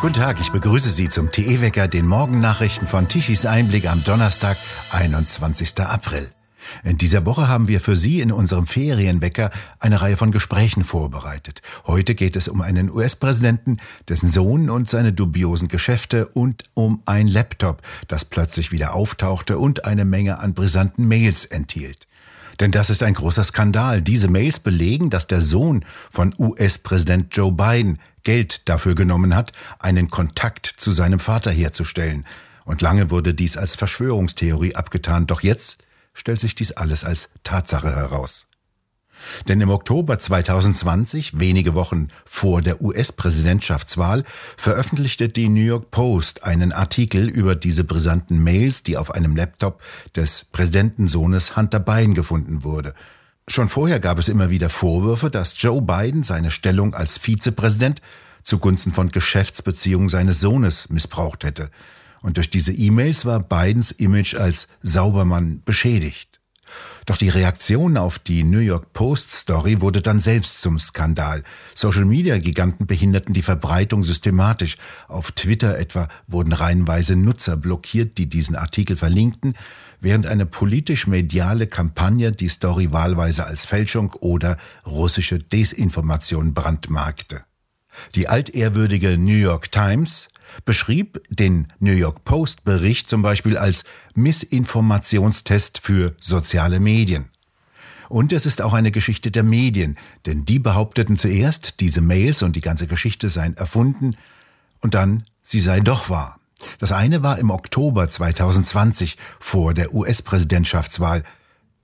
Guten Tag, ich begrüße Sie zum TE-Wecker, den Morgennachrichten von Tichys Einblick am Donnerstag, 21. April. In dieser Woche haben wir für Sie in unserem Ferienwecker eine Reihe von Gesprächen vorbereitet. Heute geht es um einen US-Präsidenten, dessen Sohn und seine dubiosen Geschäfte und um ein Laptop, das plötzlich wieder auftauchte und eine Menge an brisanten Mails enthielt. Denn das ist ein großer Skandal. Diese Mails belegen, dass der Sohn von US-Präsident Joe Biden Geld dafür genommen hat, einen Kontakt zu seinem Vater herzustellen. Und lange wurde dies als Verschwörungstheorie abgetan. Doch jetzt stellt sich dies alles als Tatsache heraus. Denn im Oktober 2020, wenige Wochen vor der US-Präsidentschaftswahl, veröffentlichte die New York Post einen Artikel über diese brisanten Mails, die auf einem Laptop des Präsidentensohnes Hunter Biden gefunden wurde. Schon vorher gab es immer wieder Vorwürfe, dass Joe Biden seine Stellung als Vizepräsident zugunsten von Geschäftsbeziehungen seines Sohnes missbraucht hätte. Und durch diese E-Mails war Bidens Image als Saubermann beschädigt. Doch die Reaktion auf die New York Post Story wurde dann selbst zum Skandal. Social Media Giganten behinderten die Verbreitung systematisch. Auf Twitter etwa wurden reihenweise Nutzer blockiert, die diesen Artikel verlinkten, während eine politisch-mediale Kampagne die Story wahlweise als Fälschung oder russische Desinformation brandmarkte. Die altehrwürdige New York Times beschrieb den New York Post Bericht zum Beispiel als Missinformationstest für soziale Medien. Und es ist auch eine Geschichte der Medien, denn die behaupteten zuerst, diese Mails und die ganze Geschichte seien erfunden und dann, sie sei doch wahr. Das eine war im Oktober 2020 vor der US-Präsidentschaftswahl,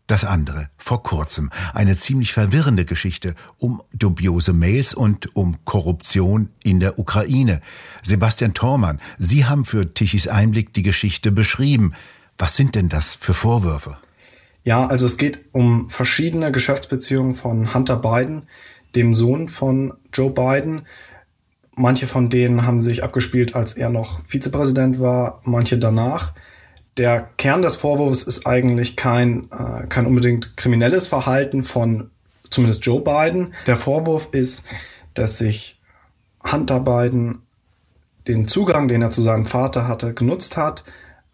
das andere vor kurzem. Eine ziemlich verwirrende Geschichte um dubiose Mails und um Korruption in der Ukraine. Sebastian Thormann, Sie haben für Tichys Einblick die Geschichte beschrieben. Was sind denn das für Vorwürfe? Ja, also es geht um verschiedene Geschäftsbeziehungen von Hunter Biden, dem Sohn von Joe Biden. Manche von denen haben sich abgespielt, als er noch Vizepräsident war, manche danach der Kern des Vorwurfs ist eigentlich kein, äh, kein unbedingt kriminelles Verhalten von zumindest Joe Biden. Der Vorwurf ist, dass sich Hunter Biden den Zugang, den er zu seinem Vater hatte, genutzt hat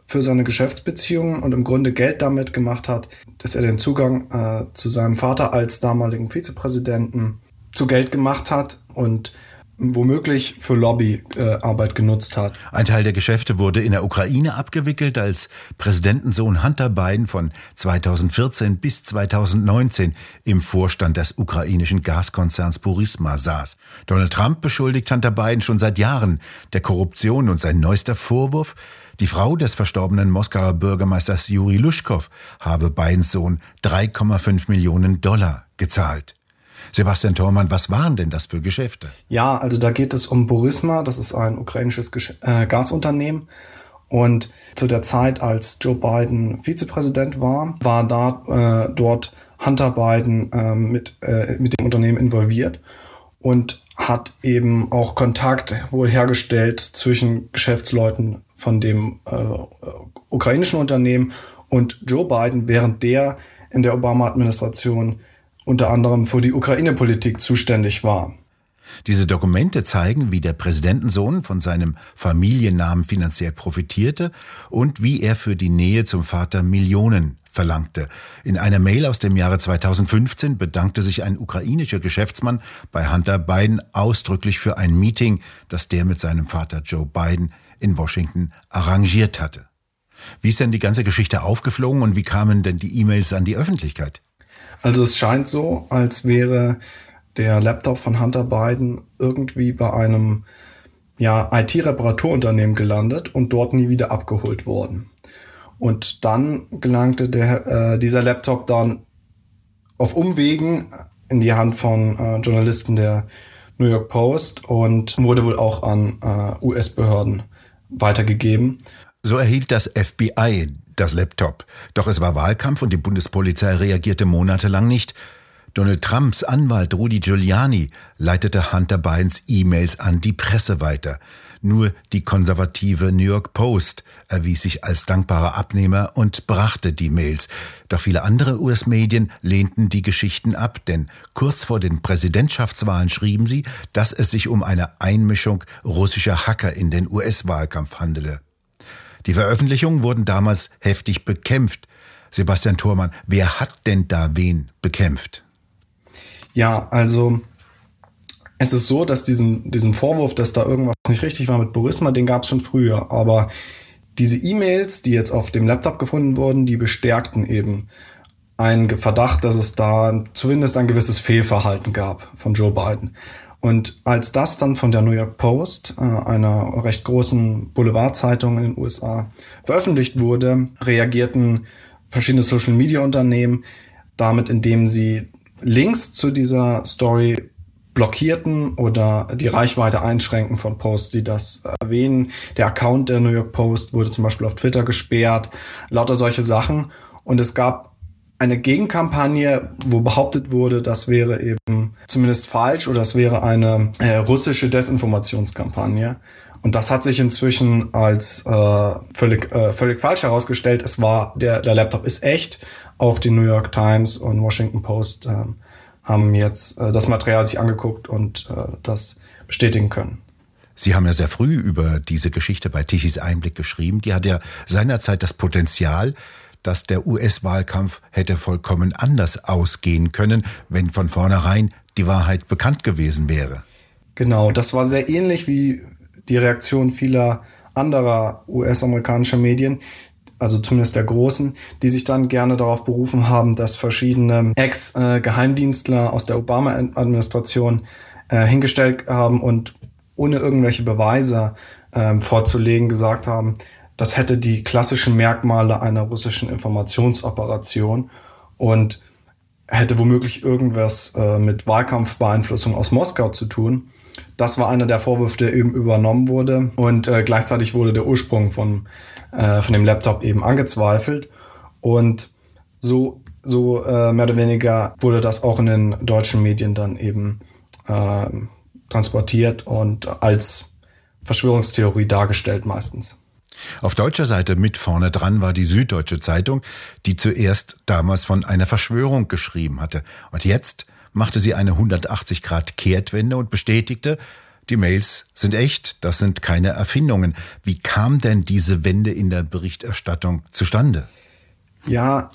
für seine Geschäftsbeziehungen und im Grunde Geld damit gemacht hat, dass er den Zugang äh, zu seinem Vater als damaligen Vizepräsidenten zu Geld gemacht hat und womöglich für Lobbyarbeit genutzt hat. Ein Teil der Geschäfte wurde in der Ukraine abgewickelt, als Präsidentensohn Hunter Biden von 2014 bis 2019 im Vorstand des ukrainischen Gaskonzerns Burisma saß. Donald Trump beschuldigt Hunter Biden schon seit Jahren der Korruption und sein neuester Vorwurf, die Frau des verstorbenen Moskauer Bürgermeisters Juri Luschkow habe Bidens Sohn 3,5 Millionen Dollar gezahlt. Sebastian Thormann, was waren denn das für Geschäfte? Ja, also da geht es um Burisma, das ist ein ukrainisches Gesch äh, Gasunternehmen. Und zu der Zeit, als Joe Biden Vizepräsident war, war da äh, dort Hunter Biden äh, mit, mit dem Unternehmen involviert und hat eben auch Kontakt wohl hergestellt zwischen Geschäftsleuten von dem äh, ukrainischen Unternehmen und Joe Biden, während der in der Obama-Administration unter anderem für die Ukraine-Politik zuständig war. Diese Dokumente zeigen, wie der Präsidentensohn von seinem Familiennamen finanziell profitierte und wie er für die Nähe zum Vater Millionen verlangte. In einer Mail aus dem Jahre 2015 bedankte sich ein ukrainischer Geschäftsmann bei Hunter Biden ausdrücklich für ein Meeting, das der mit seinem Vater Joe Biden in Washington arrangiert hatte. Wie ist denn die ganze Geschichte aufgeflogen und wie kamen denn die E-Mails an die Öffentlichkeit? Also es scheint so, als wäre der Laptop von Hunter Biden irgendwie bei einem ja, IT-Reparaturunternehmen gelandet und dort nie wieder abgeholt worden. Und dann gelangte der, äh, dieser Laptop dann auf Umwegen in die Hand von äh, Journalisten der New York Post und wurde wohl auch an äh, US-Behörden weitergegeben. So erhielt das FBI das Laptop. Doch es war Wahlkampf und die Bundespolizei reagierte monatelang nicht. Donald Trumps Anwalt Rudy Giuliani leitete Hunter Bidens E-Mails an die Presse weiter. Nur die konservative New York Post erwies sich als dankbarer Abnehmer und brachte die Mails. Doch viele andere US-Medien lehnten die Geschichten ab, denn kurz vor den Präsidentschaftswahlen schrieben sie, dass es sich um eine Einmischung russischer Hacker in den US-Wahlkampf handele. Die Veröffentlichungen wurden damals heftig bekämpft. Sebastian Thormann, wer hat denn da wen bekämpft? Ja, also es ist so, dass diesen, diesen Vorwurf, dass da irgendwas nicht richtig war mit Burisma, den gab es schon früher. Aber diese E-Mails, die jetzt auf dem Laptop gefunden wurden, die bestärkten eben einen Verdacht, dass es da zumindest ein gewisses Fehlverhalten gab von Joe Biden. Und als das dann von der New York Post, äh, einer recht großen Boulevardzeitung in den USA, veröffentlicht wurde, reagierten verschiedene Social-Media-Unternehmen damit, indem sie Links zu dieser Story blockierten oder die Reichweite einschränken von Posts, die das erwähnen. Der Account der New York Post wurde zum Beispiel auf Twitter gesperrt, lauter solche Sachen. Und es gab eine Gegenkampagne, wo behauptet wurde, das wäre eben zumindest falsch oder das wäre eine äh, russische Desinformationskampagne. Und das hat sich inzwischen als äh, völlig, äh, völlig falsch herausgestellt. Es war, der, der Laptop ist echt. Auch die New York Times und Washington Post äh, haben jetzt äh, das Material sich angeguckt und äh, das bestätigen können. Sie haben ja sehr früh über diese Geschichte bei Tichys Einblick geschrieben. Die hat ja seinerzeit das Potenzial, dass der US-Wahlkampf hätte vollkommen anders ausgehen können, wenn von vornherein die Wahrheit bekannt gewesen wäre. Genau, das war sehr ähnlich wie die Reaktion vieler anderer US-amerikanischer Medien, also zumindest der großen, die sich dann gerne darauf berufen haben, dass verschiedene Ex-Geheimdienstler aus der Obama-Administration äh, hingestellt haben und ohne irgendwelche Beweise äh, vorzulegen gesagt haben, das hätte die klassischen Merkmale einer russischen Informationsoperation und hätte womöglich irgendwas äh, mit Wahlkampfbeeinflussung aus Moskau zu tun. Das war einer der Vorwürfe, der eben übernommen wurde. Und äh, gleichzeitig wurde der Ursprung von, äh, von dem Laptop eben angezweifelt. Und so, so äh, mehr oder weniger wurde das auch in den deutschen Medien dann eben äh, transportiert und als Verschwörungstheorie dargestellt meistens. Auf deutscher Seite mit vorne dran war die Süddeutsche Zeitung, die zuerst damals von einer Verschwörung geschrieben hatte. Und jetzt machte sie eine 180 Grad Kehrtwende und bestätigte, die Mails sind echt, das sind keine Erfindungen. Wie kam denn diese Wende in der Berichterstattung zustande? Ja,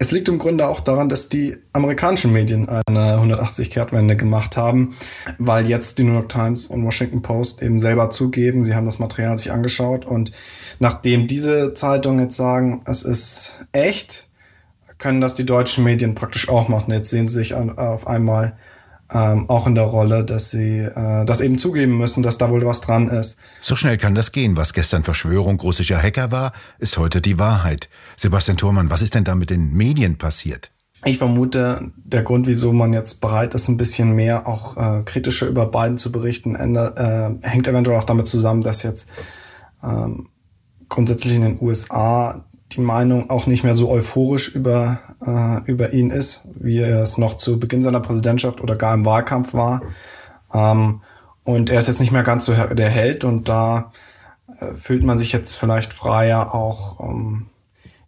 es liegt im Grunde auch daran, dass die amerikanischen Medien eine 180-Kehrtwende gemacht haben, weil jetzt die New York Times und Washington Post eben selber zugeben, sie haben das Material sich angeschaut und nachdem diese Zeitungen jetzt sagen, es ist echt, können das die deutschen Medien praktisch auch machen. Jetzt sehen sie sich auf einmal ähm, auch in der Rolle, dass sie äh, das eben zugeben müssen, dass da wohl was dran ist. So schnell kann das gehen. Was gestern Verschwörung russischer Hacker war, ist heute die Wahrheit. Sebastian Thurmann, was ist denn da mit den Medien passiert? Ich vermute, der Grund, wieso man jetzt bereit ist, ein bisschen mehr auch äh, kritischer über Biden zu berichten, ändert, äh, hängt eventuell auch damit zusammen, dass jetzt ähm, grundsätzlich in den USA die Meinung auch nicht mehr so euphorisch über, äh, über ihn ist, wie er es noch zu Beginn seiner Präsidentschaft oder gar im Wahlkampf war. Ähm, und er ist jetzt nicht mehr ganz so der Held und da äh, fühlt man sich jetzt vielleicht freier, auch ähm,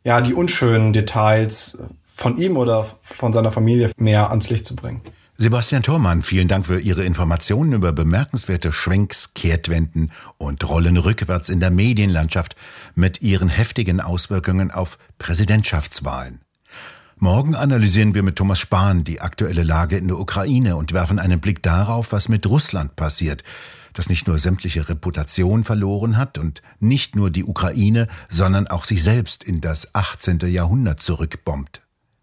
ja, die unschönen Details von ihm oder von seiner Familie mehr ans Licht zu bringen. Sebastian Thormann, vielen Dank für Ihre Informationen über bemerkenswerte Schwenks, Kehrtwenden und Rollen rückwärts in der Medienlandschaft mit ihren heftigen Auswirkungen auf Präsidentschaftswahlen. Morgen analysieren wir mit Thomas Spahn die aktuelle Lage in der Ukraine und werfen einen Blick darauf, was mit Russland passiert, das nicht nur sämtliche Reputation verloren hat und nicht nur die Ukraine, sondern auch sich selbst in das 18. Jahrhundert zurückbombt.